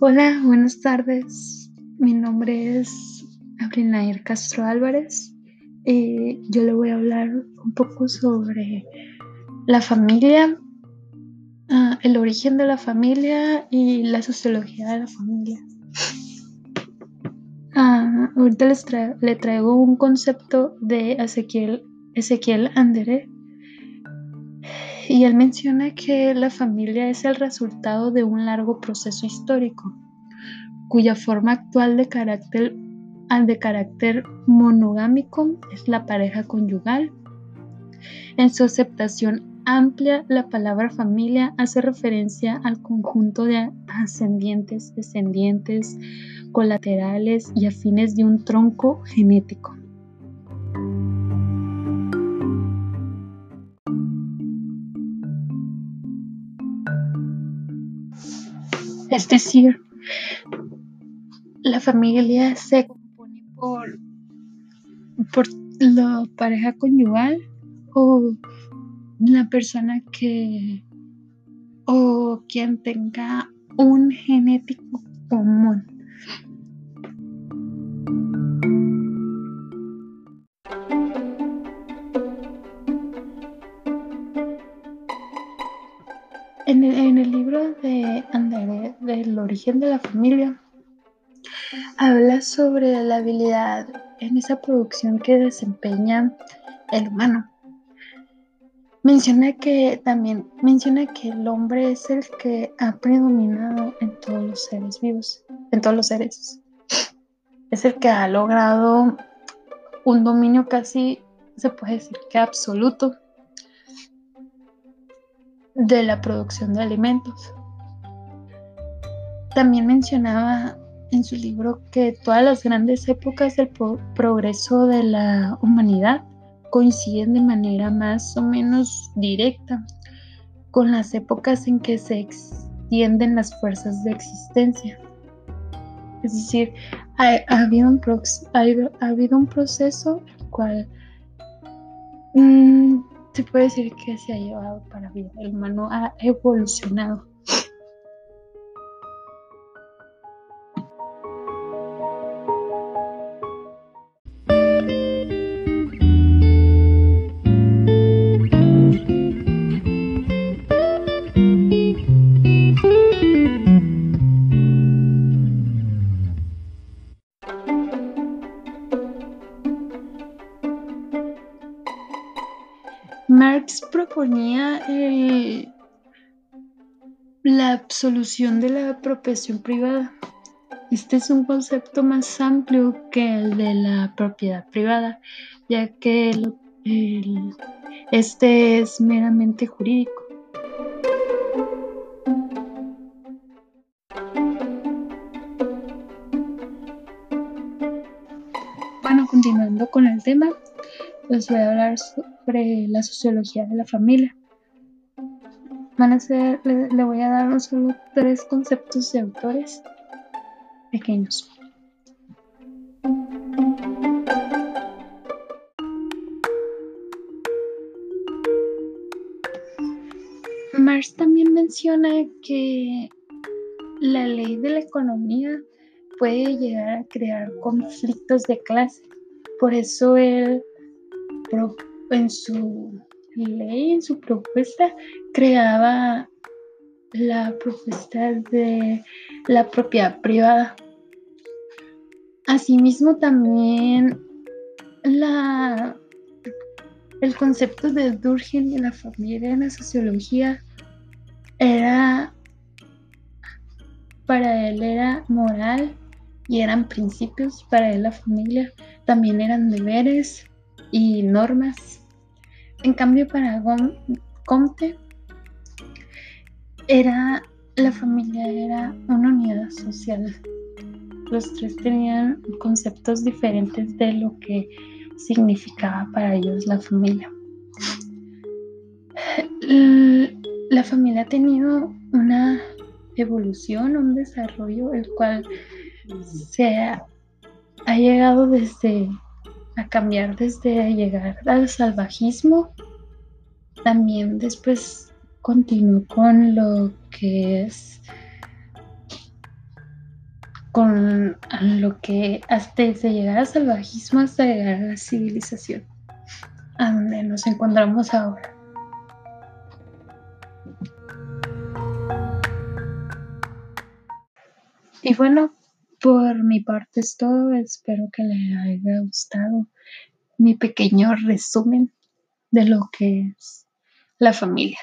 Hola, buenas tardes. Mi nombre es Abrinair Castro Álvarez. y yo le voy a hablar un poco sobre la familia, ah, el origen de la familia y la sociología de la familia. Ah, ahorita les le traigo un concepto de Ezequiel, Ezequiel Andere y él menciona que la familia es el resultado de un largo proceso histórico, cuya forma actual de carácter, de carácter monogámico es la pareja conyugal. En su aceptación amplia, la palabra familia hace referencia al conjunto de ascendientes, descendientes, colaterales y afines de un tronco genético. Es decir, la familia se compone por, por la pareja conyugal o la persona que o quien tenga un genético común. De del origen de la familia, habla sobre la habilidad en esa producción que desempeña el humano. Menciona que también menciona que el hombre es el que ha predominado en todos los seres vivos, en todos los seres. Es el que ha logrado un dominio casi, se puede decir que absoluto de la producción de alimentos. También mencionaba en su libro que todas las grandes épocas del progreso de la humanidad coinciden de manera más o menos directa con las épocas en que se extienden las fuerzas de existencia. Es decir, ha, habido, un proceso el cual mm, se puede decir que se ha llevado para bien. El humano ha evolucionado. Marx proponía eh, la absolución de la apropiación privada. Este es un concepto más amplio que el de la propiedad privada, ya que este es meramente jurídico. Bueno, continuando con el tema, les voy a hablar sobre la sociología de la familia. Van a ser, le, voy a dar solo tres conceptos de autores pequeños. Marx también menciona que la ley de la economía puede llegar a crear conflictos de clase. Por eso él en su ley, en su propuesta, creaba la propuesta de la propiedad privada. Asimismo, también la, el concepto de Durkheim y la familia en la sociología era, para él era moral y eran principios, para él la familia también eran deberes y normas. En cambio, para Comte, era, la familia era una unidad social. Los tres tenían conceptos diferentes de lo que significaba para ellos la familia. La familia ha tenido una evolución, un desarrollo, el cual se ha llegado desde a cambiar desde llegar al salvajismo también después continuó con lo que es con lo que hasta desde llegar al salvajismo hasta llegar a la civilización, a donde nos encontramos ahora. Y bueno, por mi parte es todo. Espero que les haya gustado mi pequeño resumen de lo que es la familia.